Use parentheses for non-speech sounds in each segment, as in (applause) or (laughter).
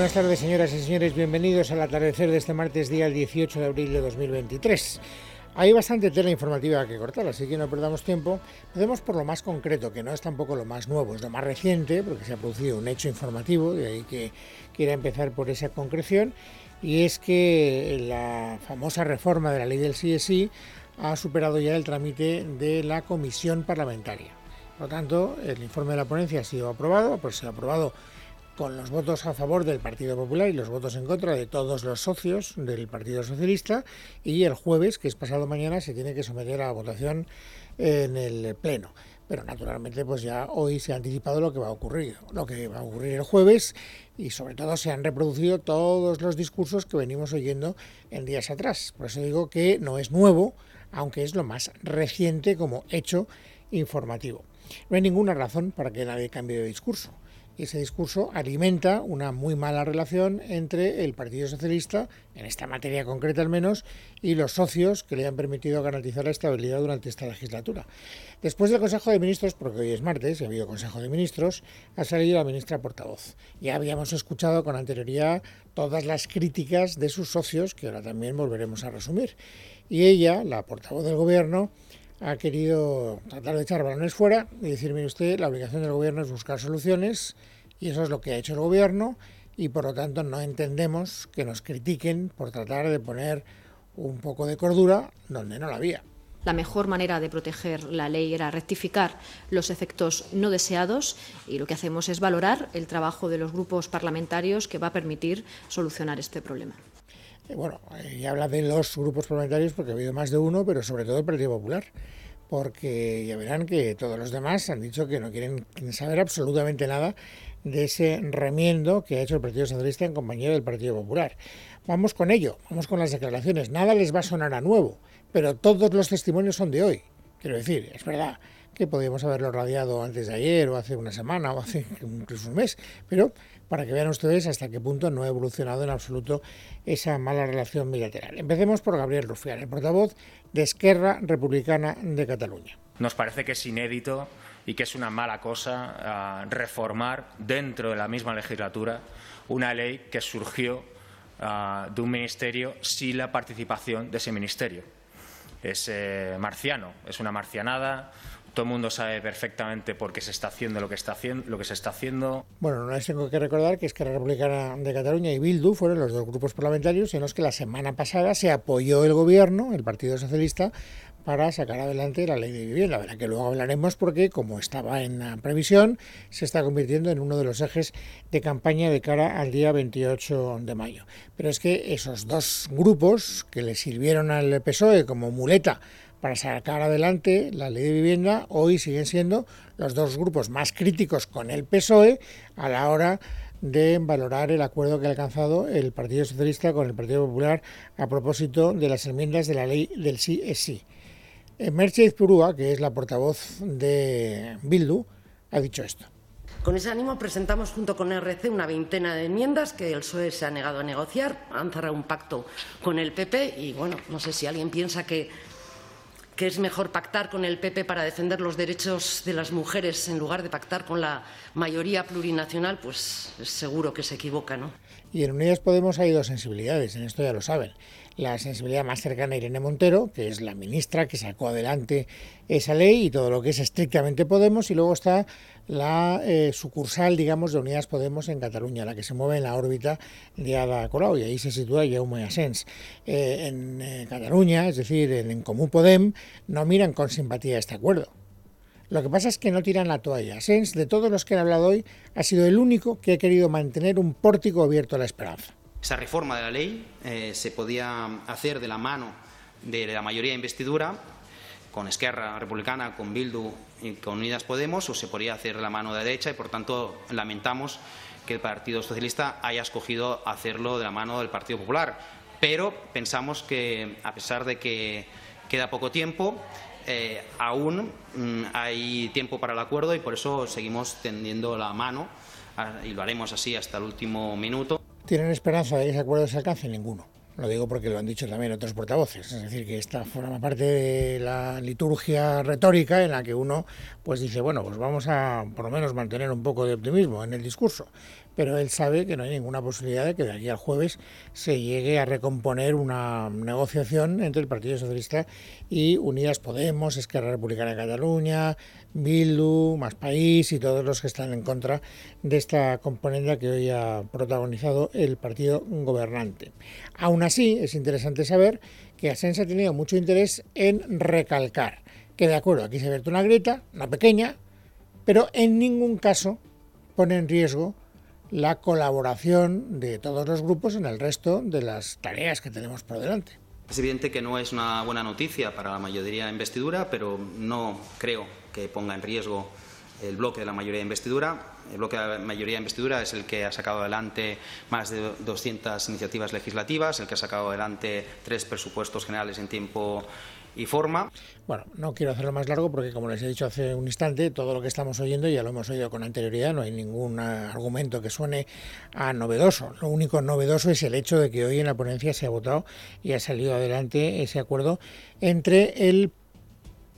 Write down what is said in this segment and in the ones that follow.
Buenas tardes, señoras y señores. Bienvenidos al atardecer de este martes, día 18 de abril de 2023. Hay bastante tela informativa que cortar, así que no perdamos tiempo. Empecemos por lo más concreto, que no es tampoco lo más nuevo, es lo más reciente, porque se ha producido un hecho informativo, de ahí que quiera empezar por esa concreción, y es que la famosa reforma de la ley del CSI ha superado ya el trámite de la comisión parlamentaria. Por lo tanto, el informe de la ponencia ha sido aprobado, pues se ha aprobado con los votos a favor del Partido Popular y los votos en contra de todos los socios del Partido Socialista y el jueves, que es pasado mañana, se tiene que someter a votación en el Pleno. Pero naturalmente pues ya hoy se ha anticipado lo que va a ocurrir, lo que va a ocurrir el jueves y sobre todo se han reproducido todos los discursos que venimos oyendo en días atrás. Por eso digo que no es nuevo, aunque es lo más reciente como hecho informativo. No hay ninguna razón para que nadie cambie de discurso ese discurso alimenta una muy mala relación entre el Partido Socialista, en esta materia concreta al menos, y los socios que le han permitido garantizar la estabilidad durante esta legislatura. Después del Consejo de Ministros, porque hoy es martes y ha habido Consejo de Ministros, ha salido la ministra portavoz. Ya habíamos escuchado con anterioridad todas las críticas de sus socios, que ahora también volveremos a resumir. Y ella, la portavoz del Gobierno, ha querido tratar de echar balones fuera y decirme usted, la obligación del gobierno es buscar soluciones y eso es lo que ha hecho el gobierno y por lo tanto no entendemos que nos critiquen por tratar de poner un poco de cordura donde no la había. La mejor manera de proteger la ley era rectificar los efectos no deseados y lo que hacemos es valorar el trabajo de los grupos parlamentarios que va a permitir solucionar este problema. Bueno, ya habla de los grupos parlamentarios porque ha habido más de uno, pero sobre todo el Partido Popular, porque ya verán que todos los demás han dicho que no quieren saber absolutamente nada de ese remiendo que ha hecho el Partido Socialista en compañía del Partido Popular. Vamos con ello, vamos con las declaraciones. Nada les va a sonar a nuevo, pero todos los testimonios son de hoy. Quiero decir, es verdad que podíamos haberlo radiado antes de ayer o hace una semana o hace incluso un mes, pero para que vean ustedes hasta qué punto no ha evolucionado en absoluto esa mala relación bilateral. Empecemos por Gabriel Rufián, el portavoz de Esquerra Republicana de Cataluña. Nos parece que es inédito y que es una mala cosa ah, reformar dentro de la misma legislatura una ley que surgió ah, de un ministerio sin la participación de ese ministerio. Es eh, marciano, es una marcianada, todo el mundo sabe perfectamente por qué se está haciendo lo que, está haciendo, lo que se está haciendo. Bueno, no les tengo que recordar que Esquerra Republicana de Cataluña y Bildu fueron los dos grupos parlamentarios en los que la semana pasada se apoyó el gobierno, el Partido Socialista, para sacar adelante la ley de vivienda, de la que luego hablaremos porque, como estaba en la previsión, se está convirtiendo en uno de los ejes de campaña de cara al día 28 de mayo. Pero es que esos dos grupos que le sirvieron al PSOE como muleta para sacar adelante la ley de vivienda, hoy siguen siendo los dos grupos más críticos con el PSOE a la hora de valorar el acuerdo que ha alcanzado el Partido Socialista con el Partido Popular a propósito de las enmiendas de la ley del sí es sí. Eh, Mercedes Purúa, que es la portavoz de Bildu, ha dicho esto. Con ese ánimo presentamos junto con RC una veintena de enmiendas que el PSOE se ha negado a negociar, han cerrado un pacto con el PP y bueno, no sé si alguien piensa que que es mejor pactar con el PP para defender los derechos de las mujeres en lugar de pactar con la mayoría plurinacional, pues seguro que se equivoca, ¿no? Y en Unidas Podemos hay dos sensibilidades, en esto ya lo saben. La sensibilidad más cercana a Irene Montero, que es la ministra que sacó adelante esa ley y todo lo que es estrictamente Podemos, y luego está la eh, sucursal, digamos, de Unidas Podemos en Cataluña, la que se mueve en la órbita de Ada Colau, y ahí se sitúa Jaume Asens. Eh, en eh, Cataluña, es decir, en, en Común Podem, no miran con simpatía este acuerdo. Lo que pasa es que no tiran la toalla. Asens, de todos los que han hablado hoy, ha sido el único que ha querido mantener un pórtico abierto a la esperanza. Esa reforma de la ley eh, se podía hacer de la mano de la mayoría de investidura, con Esquerra Republicana, con Bildu y con Unidas Podemos, o se podía hacer de la mano de derecha y, por tanto, lamentamos que el Partido Socialista haya escogido hacerlo de la mano del Partido Popular. Pero pensamos que, a pesar de que queda poco tiempo, eh, aún mm, hay tiempo para el acuerdo y por eso seguimos tendiendo la mano y lo haremos así hasta el último minuto. ¿Tienen esperanza de que ese acuerdo se alcance? Ninguno. Lo digo porque lo han dicho también otros portavoces. Es decir, que esta forma parte de la liturgia retórica en la que uno pues dice, bueno, pues vamos a por lo menos mantener un poco de optimismo en el discurso. Pero él sabe que no hay ninguna posibilidad de que de aquí al jueves se llegue a recomponer una negociación entre el Partido Socialista y Unidas Podemos, Esquerra Republicana de Cataluña, Bildu, Más País y todos los que están en contra de esta componente que hoy ha protagonizado el partido gobernante. Aún así, es interesante saber que Asens ha tenido mucho interés en recalcar que, de acuerdo, aquí se abierto una grieta, una pequeña, pero en ningún caso pone en riesgo la colaboración de todos los grupos en el resto de las tareas que tenemos por delante. Es evidente que no es una buena noticia para la mayoría de investidura, pero no creo que ponga en riesgo el bloque de la mayoría de investidura. El bloque de la mayoría de investidura es el que ha sacado adelante más de 200 iniciativas legislativas, el que ha sacado adelante tres presupuestos generales en tiempo y forma. Bueno, no quiero hacerlo más largo porque, como les he dicho hace un instante, todo lo que estamos oyendo ya lo hemos oído con anterioridad, no hay ningún argumento que suene a novedoso. Lo único novedoso es el hecho de que hoy en la ponencia se ha votado y ha salido adelante ese acuerdo entre el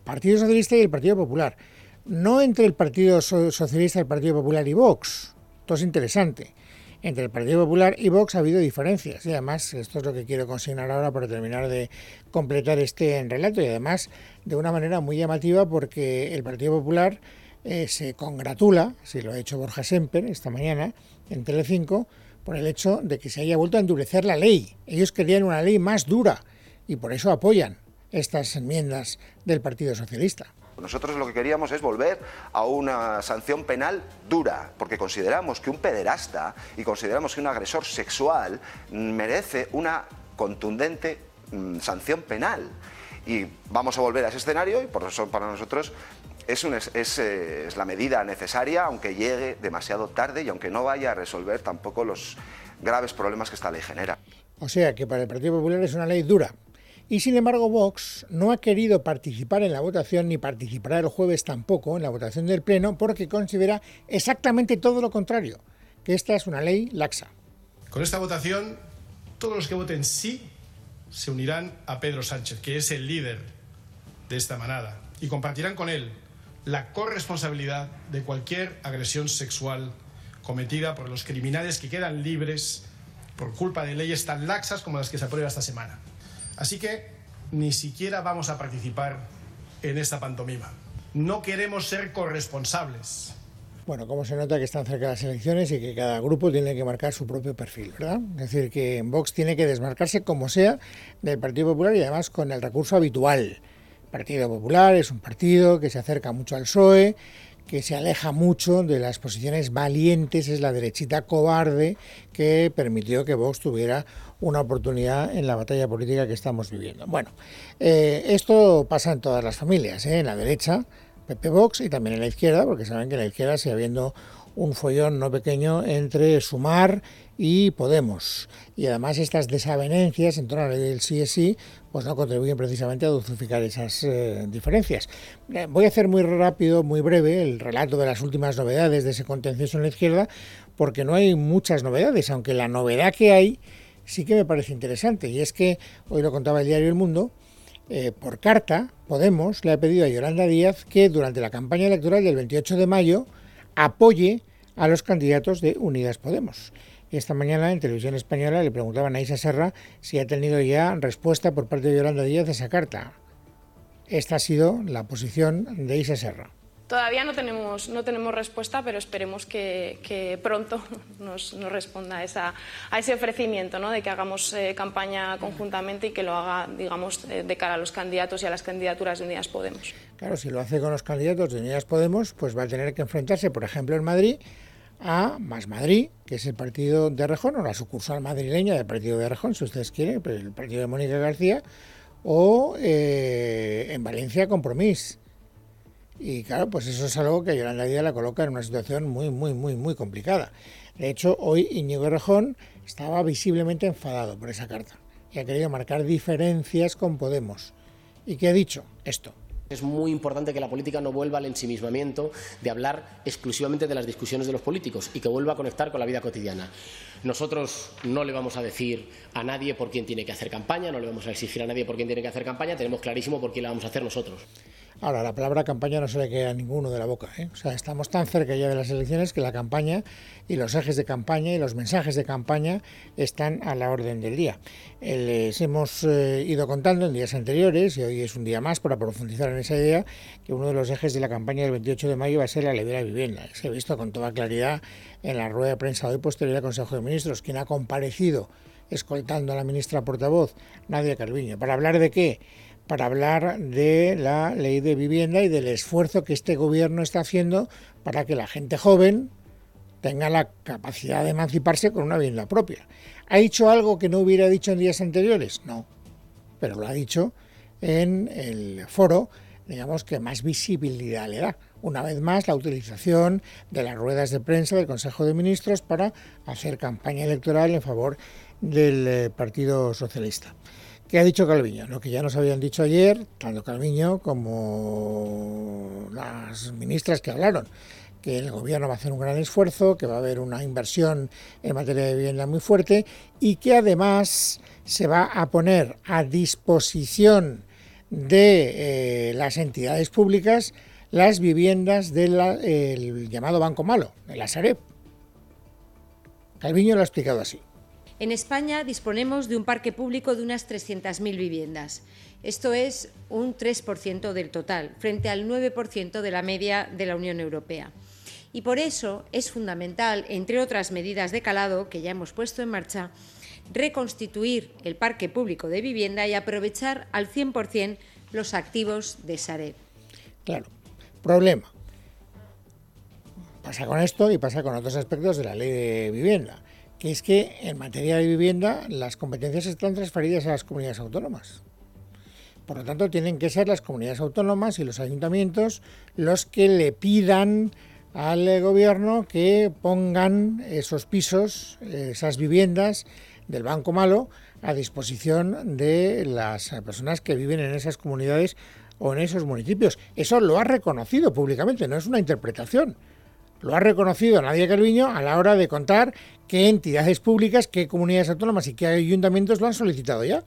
Partido Socialista y el Partido Popular. No entre el Partido Socialista, el Partido Popular y Vox. Esto es interesante. Entre el Partido Popular y Vox ha habido diferencias. Y además, esto es lo que quiero consignar ahora para terminar de completar este relato. Y además, de una manera muy llamativa, porque el Partido Popular eh, se congratula, si lo ha hecho Borja Semper esta mañana en Telecinco, por el hecho de que se haya vuelto a endurecer la ley. Ellos querían una ley más dura y por eso apoyan estas enmiendas del Partido Socialista. Nosotros lo que queríamos es volver a una sanción penal dura, porque consideramos que un pederasta y consideramos que un agresor sexual merece una contundente mm, sanción penal. Y vamos a volver a ese escenario y por eso para nosotros eh, es, la medida necesaria, aunque llegue demasiado tarde y aunque no vaya a resolver tampoco los graves problemas que esta ley genera. O sea que para el Partido Popular es una ley dura, y sin embargo, Vox no ha querido participar en la votación ni participará el jueves tampoco en la votación del Pleno porque considera exactamente todo lo contrario, que esta es una ley laxa. Con esta votación, todos los que voten sí se unirán a Pedro Sánchez, que es el líder de esta manada, y compartirán con él la corresponsabilidad de cualquier agresión sexual cometida por los criminales que quedan libres por culpa de leyes tan laxas como las que se aprueban esta semana. Así que ni siquiera vamos a participar en esta pantomima. No queremos ser corresponsables. Bueno, como se nota que están cerca las elecciones y que cada grupo tiene que marcar su propio perfil, ¿verdad? Es decir, que Vox tiene que desmarcarse como sea del Partido Popular y además con el recurso habitual. El Partido Popular es un partido que se acerca mucho al PSOE, que se aleja mucho de las posiciones valientes, es la derechita cobarde que permitió que Vox tuviera una oportunidad en la batalla política que estamos viviendo. Bueno, eh, esto pasa en todas las familias, ¿eh? en la derecha, PP Vox, y también en la izquierda, porque saben que en la izquierda sigue habiendo un follón no pequeño entre Sumar y Podemos. Y además estas desavenencias en torno a la ley del sí es sí, pues no contribuyen precisamente a dulcificar esas eh, diferencias. voy a hacer muy rápido, muy breve, el relato de las últimas novedades de ese contencioso en la izquierda, porque no hay muchas novedades, aunque la novedad que hay sí que me parece interesante, y es que, hoy lo contaba el diario El Mundo, eh, por carta, Podemos le ha pedido a Yolanda Díaz que durante la campaña electoral del 28 de mayo apoye a los candidatos de Unidas Podemos. Esta mañana en Televisión Española le preguntaban a Isa Serra si ha tenido ya respuesta por parte de Yolanda Díaz de esa carta. Esta ha sido la posición de Isa Serra. Todavía no tenemos, no tenemos respuesta, pero esperemos que, pronto (laughs) nos, responda a, ese ofrecimiento ¿no? de que hagamos eh, campaña conjuntamente y que lo haga, digamos, eh, de cara a los candidatos y a las candidaturas de Unidas Podemos. Claro, si lo hace con los candidatos de Unidas Podemos, pues va a tener que enfrentarse, por ejemplo, en Madrid, a Más Madrid, que es el partido de Rejón, o la sucursal madrileña del partido de Rejón, si ustedes quieren, el partido de Mónica García, o eh, en Valencia Compromís y claro, pues eso es algo que Yolanda Díaz la coloca en una situación muy, muy, muy, muy complicada. De hecho, hoy Íñigo Rejón estaba visiblemente enfadado por esa carta y ha querido marcar diferencias con Podemos. ¿Y qué ha dicho? Esto. Es muy importante que la política no vuelva al ensimismamiento de hablar exclusivamente de las discusiones de los políticos y que vuelva a conectar con la vida cotidiana. Nosotros no le vamos a decir a nadie por quién tiene que hacer campaña, no le vamos a exigir a nadie por quién tiene que hacer campaña, tenemos clarísimo por quién la vamos a hacer nosotros. Ahora, la palabra campaña no se le queda a ninguno de la boca. ¿eh? O sea, estamos tan cerca ya de las elecciones que la campaña y los ejes de campaña y los mensajes de campaña están a la orden del día. Eh, les hemos eh, ido contando en días anteriores, y hoy es un día más para profundizar en esa idea, que uno de los ejes de la campaña del 28 de mayo va a ser la ley de la vivienda. Se ha visto con toda claridad en la rueda de prensa hoy posterior al Consejo de Ministros, quien ha comparecido escoltando a la ministra portavoz, Nadia Calviño. ¿Para hablar de qué? Para hablar de la ley de vivienda y del esfuerzo que este gobierno está haciendo para que la gente joven tenga la capacidad de emanciparse con una vivienda propia. ¿Ha dicho algo que no hubiera dicho en días anteriores? No, pero lo ha dicho en el foro, digamos que más visibilidad le da. Una vez más, la utilización de las ruedas de prensa del Consejo de Ministros para hacer campaña electoral en favor del eh, Partido Socialista. ¿Qué ha dicho Calviño? Lo que ya nos habían dicho ayer, tanto Calviño como las ministras que hablaron, que el gobierno va a hacer un gran esfuerzo, que va a haber una inversión en materia de vivienda muy fuerte y que además se va a poner a disposición de eh, las entidades públicas las viviendas del llamado Banco Malo, de la Sareb. Calviño lo ha explicado así. En España disponemos de un parque público de unas 300.000 viviendas. Esto es un 3% del total, frente al 9% de la media de la Unión Europea. Y por eso es fundamental, entre otras medidas de calado que ya hemos puesto en marcha, reconstituir el parque público de vivienda y aprovechar al 100% los activos de Sareb. Claro, problema. Pasa con esto y pasa con otros aspectos de la ley de vivienda que es que en materia de vivienda las competencias están transferidas a las comunidades autónomas. Por lo tanto, tienen que ser las comunidades autónomas y los ayuntamientos los que le pidan al gobierno que pongan esos pisos, esas viviendas del Banco Malo a disposición de las personas que viven en esas comunidades o en esos municipios. Eso lo ha reconocido públicamente, no es una interpretación. Lo ha reconocido Nadia Calviño a la hora de contar qué entidades públicas, qué comunidades autónomas y qué ayuntamientos lo han solicitado ya.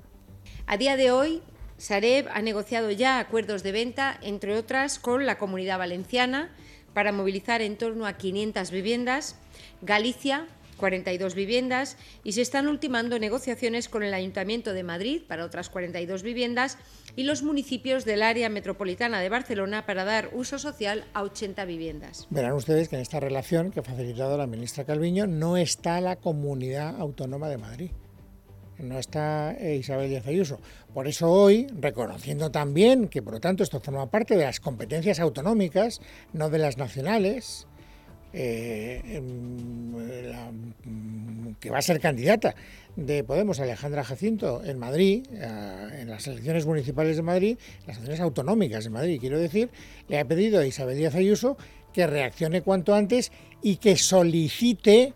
A día de hoy, Sareb ha negociado ya acuerdos de venta, entre otras, con la Comunidad Valenciana para movilizar en torno a 500 viviendas, Galicia 42 viviendas y se están ultimando negociaciones con el Ayuntamiento de Madrid para otras 42 viviendas y los municipios del área metropolitana de Barcelona para dar uso social a 80 viviendas. Verán ustedes que en esta relación que ha facilitado la ministra Calviño no está la Comunidad Autónoma de Madrid. No está eh, Isabel Díaz Ayuso. Por eso hoy, reconociendo también que, por lo tanto, esto forma parte de las competencias autonómicas, no de las nacionales, eh, que va a ser candidata de Podemos, Alejandra Jacinto, en Madrid, eh, en las elecciones municipales de Madrid, las elecciones autonómicas de Madrid, quiero decir, le ha pedido a Isabel Díaz Ayuso que reaccione cuanto antes y que solicite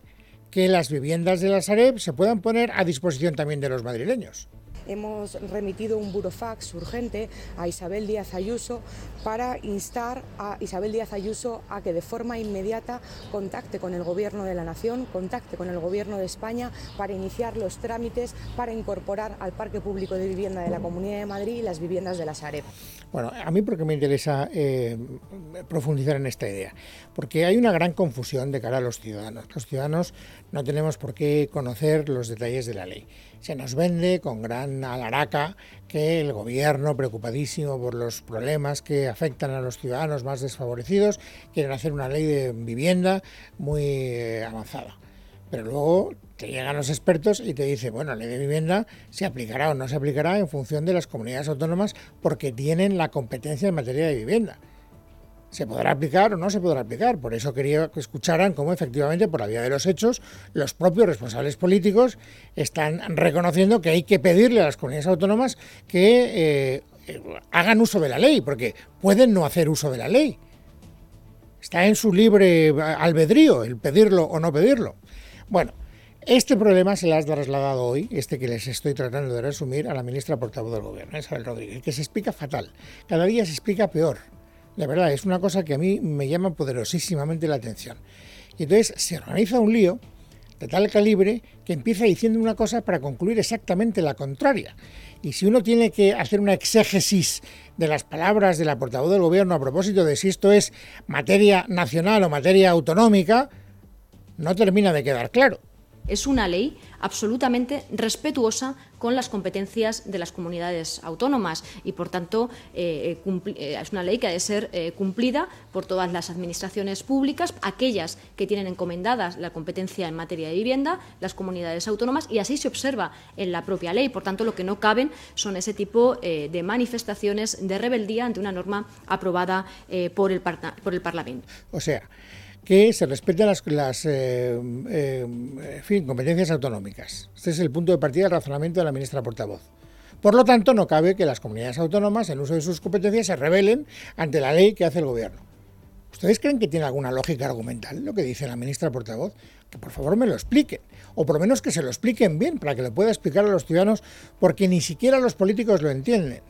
que las viviendas de la Sareb se puedan poner a disposición también de los madrileños. Hemos remitido un burofax urgente a Isabel Díaz Ayuso para instar a Isabel Díaz Ayuso a que de forma inmediata contacte con el Gobierno de la Nación, contacte con el Gobierno de España para iniciar los trámites para incorporar al Parque Público de Vivienda de la Comunidad de Madrid las viviendas de la Sareb. Bueno, a mí porque me interesa eh, profundizar en esta idea, porque hay una gran confusión de cara a los ciudadanos. Los ciudadanos no tenemos por qué conocer los detalles de la ley. Se nos vende con gran alaraca que el gobierno, preocupadísimo por los problemas que afectan a los ciudadanos más desfavorecidos, quieren hacer una ley de vivienda muy eh, avanzada. Pero luego te llegan los expertos y te dicen, bueno, la ley de vivienda se aplicará o no se aplicará en función de las comunidades autónomas porque tienen la competencia en materia de vivienda se podrá aplicar o no se podrá aplicar. Por eso quería que escucharan cómo efectivamente, por la vía de los hechos, los propios responsables políticos están reconociendo que hay que pedirle a las comunidades autónomas que eh, hagan uso de la ley, porque pueden no hacer uso de la ley. Está en su libre albedrío el pedirlo o no pedirlo. Bueno, este problema se le ha trasladado hoy, este que les estoy tratando de resumir, a la ministra portavoz del Gobierno, Isabel Rodríguez, que se explica fatal. Cada día se explica peor. La verdad, es una cosa que a mí me llama poderosísimamente la atención. Y entonces se organiza un lío de tal calibre que empieza diciendo una cosa para concluir exactamente la contraria. Y si uno tiene que hacer una exégesis de las palabras de la portavoz del gobierno a propósito de si esto es materia nacional o materia autonómica, no termina de quedar claro. Es una ley absolutamente respetuosa con las competencias de las comunidades autónomas y, por tanto, eh, eh, eh, es una ley que ha de ser cumplida por todas las administraciones públicas, aquellas que tienen encomendadas la competencia en materia de vivienda, las comunidades autónomas, y así se observa en la propia ley. Por tanto, lo que no caben son ese tipo de manifestaciones de rebeldía ante una norma aprobada por el, por el Parlamento. O sea, que se respeten las, eh, eh, competencias autonómicas. Este es el punto de partida del razonamiento de la ministra portavoz. Por lo tanto, no cabe que las comunidades autónomas, en uso de sus competencias, se rebelen ante la ley que hace el gobierno. ¿Ustedes creen que tiene alguna lógica argumental lo que dice la ministra portavoz? Que por favor me lo expliquen, o por lo menos que se lo expliquen bien, para que lo pueda explicar a los ciudadanos, porque ni siquiera los políticos lo entienden.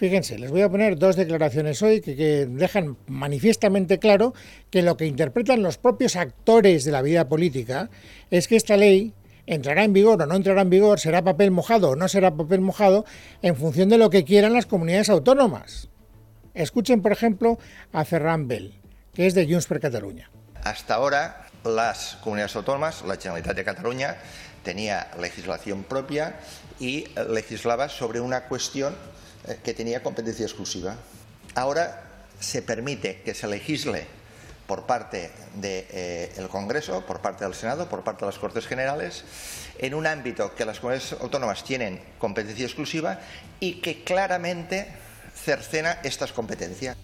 Fíjense, les voy a poner dos declaraciones hoy que, dejan manifiestamente claro que lo que interpretan los propios actores de la vida política es que esta ley entrará en vigor o no entrará en vigor, será papel mojado o no será papel mojado, en función de lo que quieran las comunidades autónomas. Escuchen, por ejemplo, a Ferran Bell, que es de Junts per Catalunya. Hasta ahora, las comunidades autónomas, la Generalitat de Cataluña, tenía legislación propia y legislaba sobre una cuestión que tenía competencia exclusiva. Ahora se permite que se legisle por parte del eh, Congreso, por parte del Senado, por parte de las Cortes Generales, en un ámbito que las comunidades autónomas tienen competencia exclusiva y que claramente cercena estas competencias.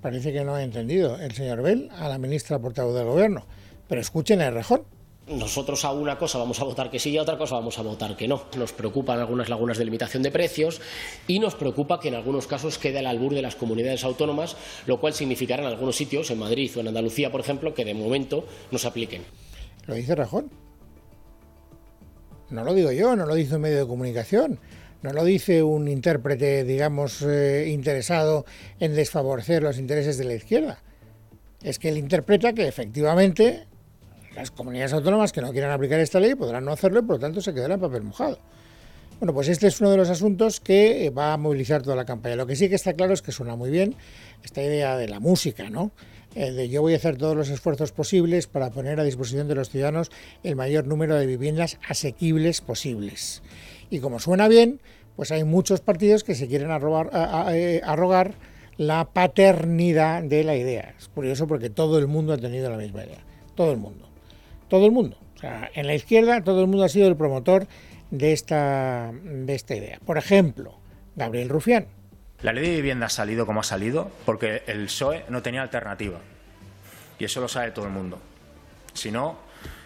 Parece que no ha entendido el señor Bell a la ministra portavoz del Gobierno, pero escuchen el rejón. Nosotros a una cosa vamos a votar que sí y a otra cosa vamos a votar que no. Nos preocupan algunas lagunas de limitación de precios y nos preocupa que en algunos casos quede al albur de las comunidades autónomas, lo cual significará en algunos sitios, en Madrid o en Andalucía, por ejemplo, que de momento no se apliquen. ¿Lo dice Rajón? No lo digo yo, no lo dice un medio de comunicación, no lo dice un intérprete, digamos, eh, interesado en desfavorecer los intereses de la izquierda. Es que él interpreta que efectivamente las comunidades autónomas que no quieran aplicar esta ley podrán no hacerlo y por lo tanto se quedará en papel mojado. Bueno, pues este es uno de los asuntos que eh, va a movilizar toda la campaña. Lo que sí que está claro es que suena muy bien esta idea de la música, ¿no? Eh, de yo voy a hacer todos los esfuerzos posibles para poner a disposición de los ciudadanos el mayor número de viviendas asequibles posibles. Y como suena bien, pues hay muchos partidos que se quieren eh, arrogar la paternidad de la idea. Es curioso porque todo el mundo ha tenido la misma idea. Todo el mundo todo el mundo. O sea, en la izquierda todo el mundo ha sido el promotor de esta, de esta idea. Por ejemplo, Gabriel Rufián. La ley de vivienda ha salido como ha salido porque el PSOE no tenía alternativa. Y eso lo sabe todo el mundo. Si no,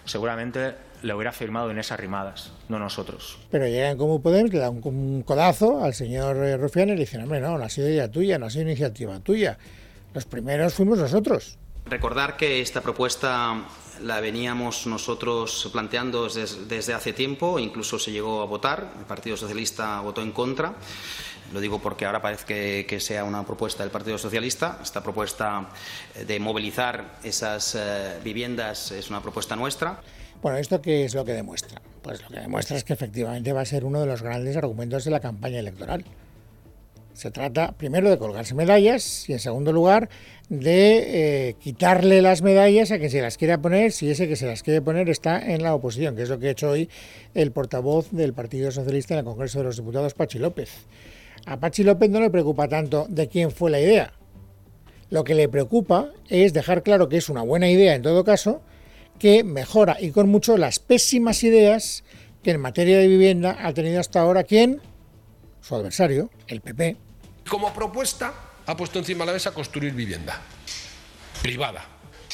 seguramente le hubiera firmado en esas rimadas, no nosotros. Pero llegan como Podemos, le dan un, codazo al señor eh, Rufián y le dicen, hombre, no, no ha sido idea tuya, no ha sido iniciativa tuya. Los primeros fuimos nosotros. Recordar que esta propuesta la veníamos nosotros planteando desde, hace tiempo, incluso se llegó a votar, el Partido Socialista votó en contra. Lo digo porque ahora parece que, sea una propuesta del Partido Socialista. Esta propuesta de movilizar esas eh, viviendas es una propuesta nuestra. Bueno, ¿esto qué es lo que demuestra? Pues lo que demuestra es que efectivamente va a ser uno de los grandes argumentos de la campaña electoral. Se trata primero de colgarse medallas y en segundo lugar de eh, quitarle las medallas a quien se las quiera poner si ese que se las quiere poner está en la oposición, que es lo que ha hecho hoy el portavoz del Partido Socialista en el Congreso de los Diputados, Pachi López. A Pachi López no le preocupa tanto de quién fue la idea. Lo que le preocupa es dejar claro que es una buena idea en todo caso, que mejora y con mucho las pésimas ideas que en materia de vivienda ha tenido hasta ahora quién, su adversario, el PP. Como propuesta ha puesto encima de la mesa construir vivienda privada.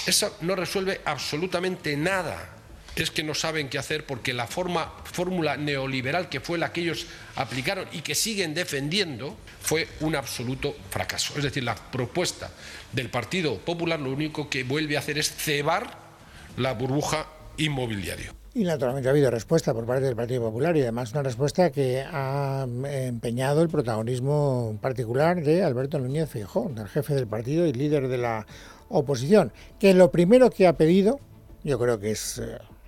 Eso no resuelve absolutamente nada. Es que no saben qué hacer porque la forma, fórmula neoliberal que fue la que ellos aplicaron y que siguen defendiendo fue un absoluto fracaso. Es decir, la propuesta del Partido Popular lo único que vuelve a hacer es cebar la burbuja inmobiliaria. Y naturalmente ha habido respuesta por parte del Partido Popular y además una respuesta que ha empeñado el protagonismo particular de Alberto Núñez Feijóo, del jefe del partido y líder de la oposición, que lo primero que ha pedido, yo creo que es,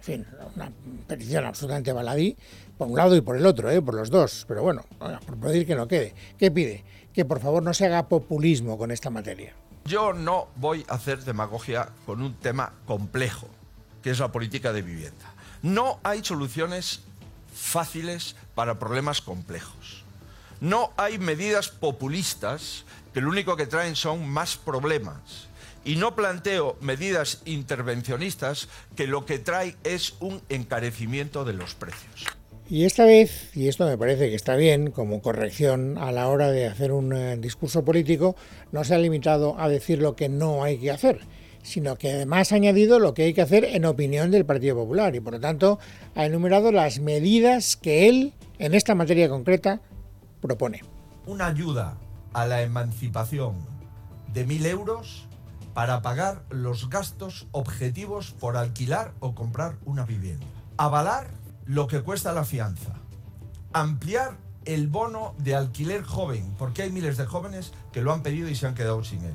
eh, una petición absolutamente baladí, por un lado y por el otro, eh, por los dos, pero bueno, por pedir que no quede. ¿Qué pide? Que por favor no se haga populismo con esta materia. Yo no voy a hacer demagogia con un tema complejo, que es la política de vivienda. No hay soluciones fáciles para problemas complejos. No hay medidas populistas que lo único que traen son más problemas. Y no planteo medidas intervencionistas que lo que trae es un encarecimiento de los precios. Y esta vez, y esto me parece que está bien como corrección a la hora de hacer un eh, discurso político, no se ha limitado a decir lo que no hay que hacer, sino que además ha añadido lo que hay que hacer en opinión del Partido Popular y por lo tanto ha enumerado las medidas que él, en esta materia concreta, propone. Una ayuda a la emancipación de mil euros para pagar los gastos objetivos por alquilar o comprar una vivienda. Avalar lo que cuesta la fianza. Ampliar el bono de alquiler joven, porque hay miles de jóvenes que lo han pedido y se han quedado sin él.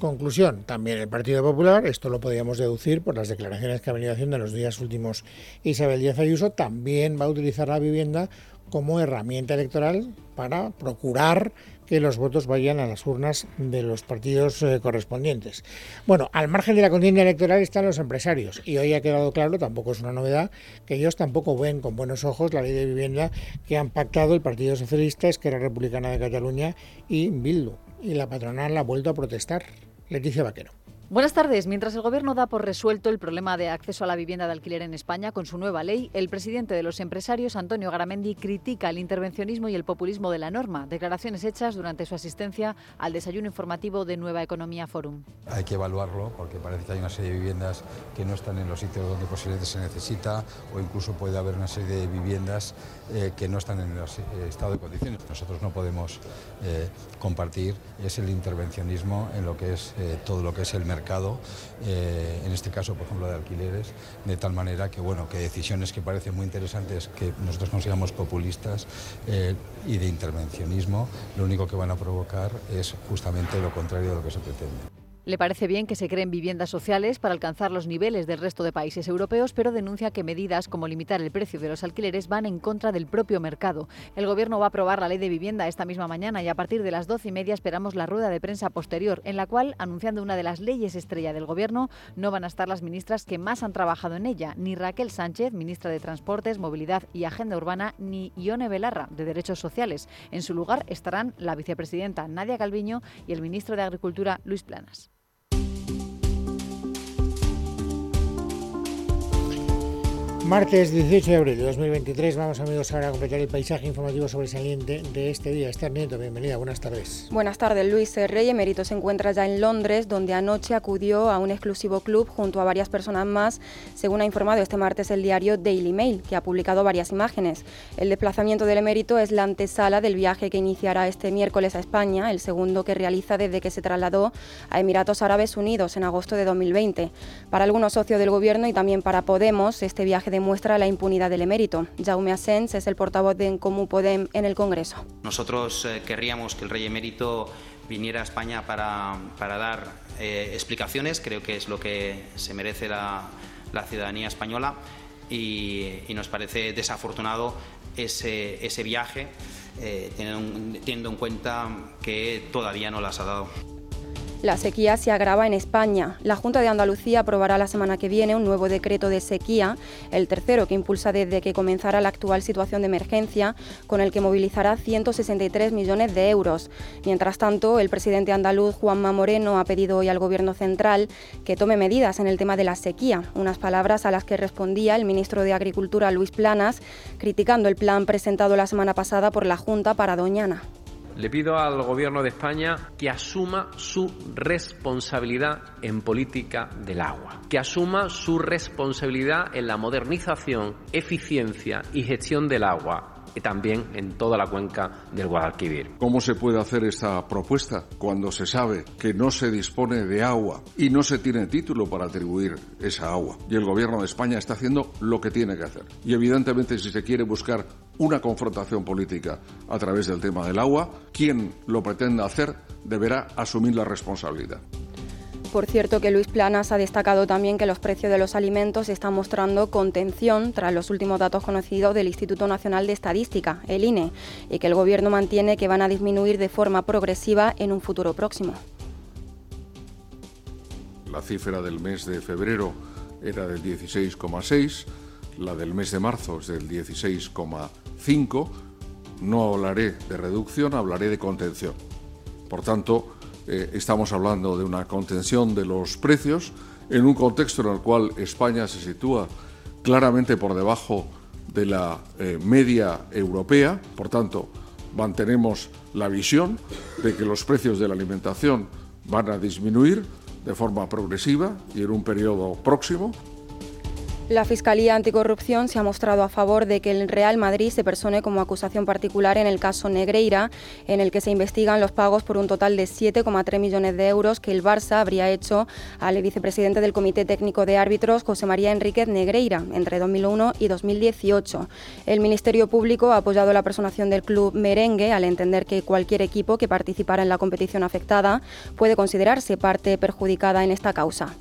Conclusión, también el Partido Popular, esto lo podíamos deducir por las declaraciones que ha venido haciendo en los días últimos Isabel Díaz Ayuso, también va a utilizar la vivienda como herramienta electoral para procurar que los votos vayan a las urnas de los partidos eh, correspondientes. Bueno, al margen de la contienda electoral están los empresarios y hoy ha quedado claro, tampoco es una novedad, que ellos tampoco ven con buenos ojos la ley de vivienda que han pactado el Partido Socialista, Esquerra Republicana de Cataluña y Bildu. Y la patronal ha vuelto a protestar. Leticia Vaquero. Buenas tardes. Mientras el Gobierno da por resuelto el problema de acceso a la vivienda de alquiler en España con su nueva ley, el presidente de los empresarios, Antonio Garamendi, critica el intervencionismo y el populismo de la norma. Declaraciones hechas durante su asistencia al desayuno informativo de Nueva Economía Forum. Hay que evaluarlo porque parece que hay una serie de viviendas que no están en los sitios donde posiblemente se necesita o incluso puede haber una serie de viviendas eh, que no están en el eh, estado de condiciones. Nosotros no podemos eh, compartir es el intervencionismo en lo que es todo lo que es el mercado mercado, eh, en este caso, por ejemplo, de alquileres, de tal manera que, bueno, que decisiones que parecen muy interesantes, que nosotros consideramos populistas eh, y de intervencionismo, lo único que van a provocar es justamente lo contrario de lo que se pretende. Le parece bien que se creen viviendas sociales para alcanzar los niveles del resto de países europeos, pero denuncia que medidas como limitar el precio de los alquileres van en contra del propio mercado. El Gobierno va a aprobar la ley de vivienda esta misma mañana y a partir de las doce y media esperamos la rueda de prensa posterior, en la cual, anunciando una de las leyes estrella del Gobierno, no van a estar las ministras que más han trabajado en ella, ni Raquel Sánchez, ministra de Transportes, Movilidad y Agenda Urbana, ni Ione Belarra, de Derechos Sociales. En su lugar estarán la vicepresidenta Nadia Calviño y el ministro de Agricultura, Luis Planas. Martes 18 de abril de 2023 vamos amigos ahora a completar el paisaje informativo sobresaliente de este día. Esther Nieto, bienvenida, buenas tardes. Buenas tardes Luis. Rey emérito se encuentra ya en Londres donde anoche acudió a un exclusivo club junto a varias personas más, según ha informado este martes el diario Daily Mail, que ha publicado varias imágenes. El desplazamiento del emérito es la antesala del viaje que iniciará este miércoles a España, el segundo que realiza desde que se trasladó a Emiratos Árabes Unidos en agosto de 2020. Para algunos socios del gobierno y también para Podemos, este viaje de demuestra la impunidad del emérito. Jaume Asens es el portavoz de Comú Podem en el Congreso. Nosotros eh, querríamos que el rey emérito viniera a España para, para dar eh, explicaciones, creo que es lo que se merece la, la ciudadanía española y, nos parece desafortunado ese, ese viaje, eh, teniendo en cuenta que todavía no las ha dado. La sequía se agrava en España. La Junta de Andalucía aprobará la semana que viene un nuevo decreto de sequía, el tercero que impulsa desde que comenzara la actual situación de emergencia, con el que movilizará 163 millones de euros. Mientras tanto, el presidente andaluz Juanma Moreno ha pedido hoy al Gobierno central que tome medidas en el tema de la sequía, unas palabras a las que respondía el ministro de Agricultura Luis Planas, criticando el plan presentado la semana pasada por la Junta para Doñana. Le pido al Gobierno de España que asuma su responsabilidad en política del agua, que asuma su responsabilidad en la modernización, eficiencia y gestión del agua y también en toda la cuenca del Guadalquivir. ¿Cómo se puede hacer esta propuesta cuando se sabe que no se dispone de agua y no se tiene título para atribuir esa agua? Y el Gobierno de España está haciendo lo que tiene que hacer. Y evidentemente si se quiere buscar una confrontación política a través del tema del agua, quien lo pretenda hacer deberá asumir la responsabilidad. Por cierto que Luis Planas ha destacado también que los precios de los alimentos están mostrando contención tras los últimos datos conocidos del Instituto Nacional de Estadística, el INE, y que el Gobierno mantiene que van a disminuir de forma progresiva en un futuro próximo. La cifra del mes de febrero era del 16,6, la del mes de marzo es del 16,5. No hablaré de reducción, hablaré de contención. Por tanto, eh, estamos hablando de una contención de los precios en un contexto en el cual España se sitúa claramente por debajo de la eh, media europea. Por tanto, mantenemos la visión de que los precios de la alimentación van a disminuir de forma progresiva y en un periodo próximo. La Fiscalía Anticorrupción se ha mostrado a favor de que el Real Madrid se persone como acusación particular en el caso Negreira, en el que se investigan los pagos por un total de 7,3 millones de euros que el Barça habría hecho al vicepresidente del Comité Técnico de Árbitros, José María Enríquez Negreira, entre 2001 y 2018. El Ministerio Público ha apoyado la personación del club merengue al entender que cualquier equipo que participara en la competición afectada puede considerarse parte perjudicada en esta causa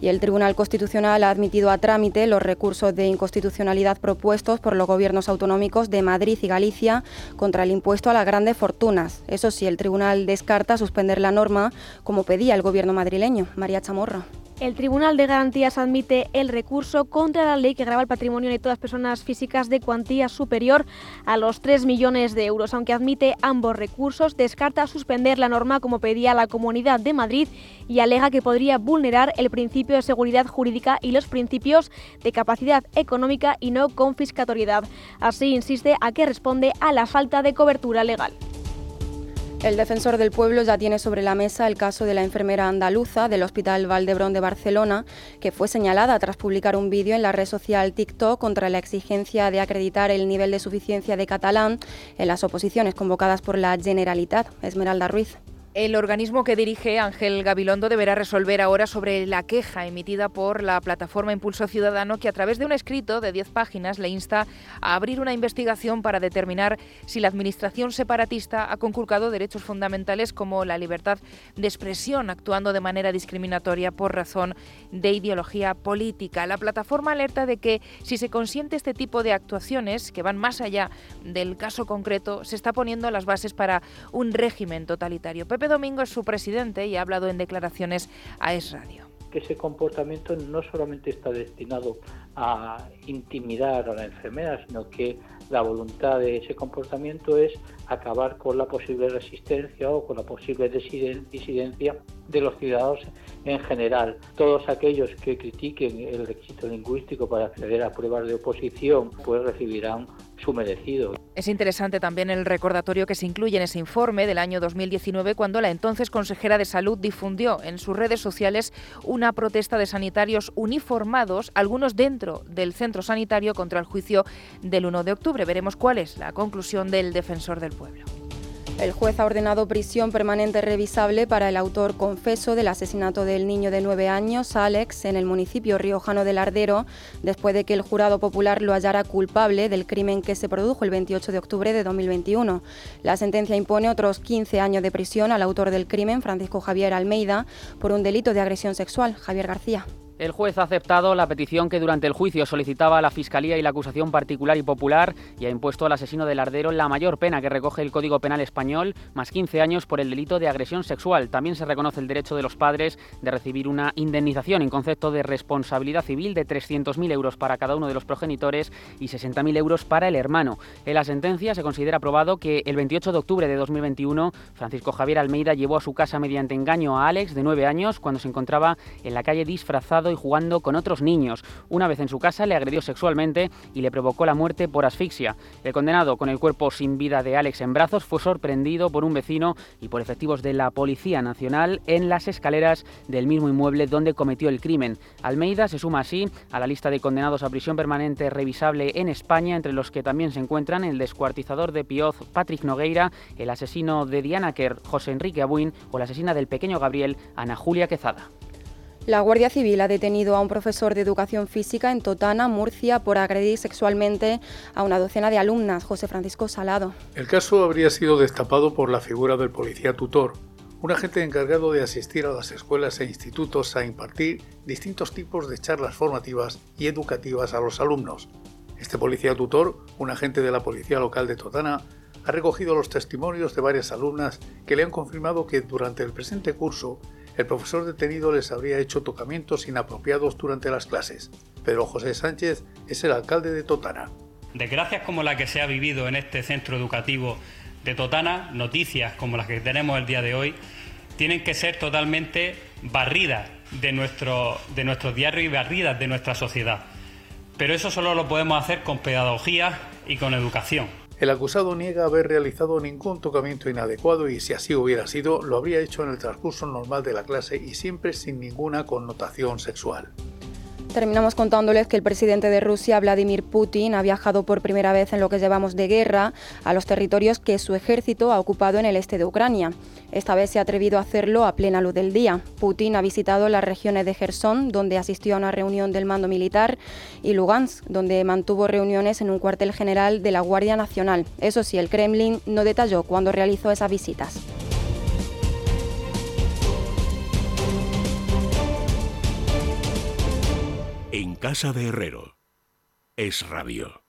y el Tribunal Constitucional ha admitido a trámite los recursos de inconstitucionalidad propuestos por los gobiernos autonómicos de Madrid y Galicia contra el impuesto a las grandes fortunas. Eso sí, el Tribunal descarta suspender la norma como pedía el gobierno madrileño. María Chamorro. El Tribunal de Garantías admite el recurso contra la ley que graba el patrimonio de todas las personas físicas de cuantía superior a los 3 millones de euros. Aunque admite ambos recursos, descarta suspender la norma como pedía la Comunidad de Madrid y alega que podría vulnerar el principio de seguridad jurídica y los principios de capacidad económica y no confiscatoriedad. Así insiste a que responde a la falta de cobertura legal. El defensor del pueblo ya tiene sobre la mesa el caso de la enfermera andaluza del Hospital Valdebrón de Barcelona, que fue señalada tras publicar un vídeo en la red social TikTok contra la exigencia de acreditar el nivel de suficiencia de catalán en las oposiciones convocadas por la Generalitat. Esmeralda Ruiz. El organismo que dirige Ángel Gabilondo deberá resolver ahora sobre la queja emitida por la plataforma Impulso Ciudadano que a través de un escrito de 10 páginas le insta a abrir una investigación para determinar si la administración separatista ha conculcado derechos fundamentales como la libertad de expresión, actuando de manera discriminatoria por razón de ideología política. La plataforma alerta de que si se consiente este tipo de actuaciones que van más allá del caso concreto, se está poniendo las bases para un régimen totalitario. Pepe Domingo es su presidente y ha hablado en declaraciones a Es Radio. Que ese comportamiento no solamente está destinado a intimidar a la enfermera, sino que la voluntad de ese comportamiento es acabar con la posible resistencia o con la posible disidencia de los ciudadanos en general. Todos aquellos que critiquen el requisito lingüístico para acceder a pruebas de oposición, pues recibirán Es interesante también el recordatorio que se incluye en ese informe del año 2019 cuando la entonces consejera de Salud difundió en sus redes sociales una protesta de sanitarios uniformados, algunos dentro del centro sanitario contra el juicio del 1 de octubre. Veremos cuál es la conclusión del defensor del pueblo. El juez ha ordenado prisión permanente revisable para el autor confeso del asesinato del niño de nueve años, Alex, en el municipio riojano del Ardero, después de que el jurado popular lo hallara culpable del crimen que se produjo el 28 de octubre de 2021. La sentencia impone otros 15 años de prisión al autor del crimen, Francisco Javier Almeida, por un delito de agresión sexual. Javier García. El juez ha aceptado la petición que durante el juicio solicitaba la Fiscalía y la acusación particular y popular y ha impuesto al asesino del Ardero la mayor pena que recoge el Código Penal español, más 15 años por el delito de agresión sexual. También se reconoce el derecho de los padres de recibir una indemnización en concepto de responsabilidad civil de 300.000 euros para cada uno de los progenitores y 60.000 euros para el hermano. En la sentencia se considera aprobado que el 28 de octubre de 2021 Francisco Javier Almeida llevó a su casa mediante engaño a Alex, de 9 años, cuando se encontraba en la calle disfrazado y jugando con otros niños. Una vez en su casa le agredió sexualmente y le provocó la muerte por asfixia. El condenado, con el cuerpo sin vida de Alex en brazos, fue sorprendido por un vecino y por efectivos de la Policía Nacional en las escaleras del mismo inmueble donde cometió el crimen. Almeida se suma así a la lista de condenados a prisión permanente revisable en España, entre los que también se encuentran el descuartizador de Pioz, Patrick Nogueira, el asesino de Diana Kerr, José Enrique Abuin, o la asesina del pequeño Gabriel, Ana Julia Quezada. La Guardia Civil ha detenido a un profesor de educación física en Totana, Murcia, por agredir sexualmente a una docena de alumnas. José Francisco Salado. El caso habría sido destapado por la figura del policía tutor, un agente encargado de asistir a las escuelas e institutos a impartir distintos tipos de charlas formativas y educativas a los alumnos. Este policía tutor, un agente de la policía local de Totana, ha recogido los testimonios de varias alumnas que le han confirmado que durante el presente curso el profesor detenido les habría hecho tocamientos inapropiados durante las clases. Pedro José Sánchez es el alcalde de Totana. Desgracias como la que se ha vivido en este centro educativo de Totana, noticias como las que tenemos el día de hoy, tienen que ser totalmente barridas de nuestro, de nuestro diario y barridas de nuestra sociedad. Pero eso solo lo podemos hacer con pedagogía y con educación. El acusado niega haber realizado ningún tocamiento inadecuado y si así hubiera sido, lo habría hecho en el transcurso normal de la clase y siempre sin ninguna connotación sexual. Terminamos contándoles que el presidente de Rusia, Vladimir Putin, ha viajado por primera vez en lo que llevamos de guerra a los territorios que su ejército ha ocupado en el este de Ucrania. Esta vez se ha atrevido a hacerlo a plena luz del día. Putin ha visitado las regiones de Gerson, donde asistió a una reunión del mando militar, y Lugansk, donde mantuvo reuniones en un cuartel general de la Guardia Nacional. Eso sí, el Kremlin no detalló cuándo realizó esas visitas. Casa de Herrero. Es rabio.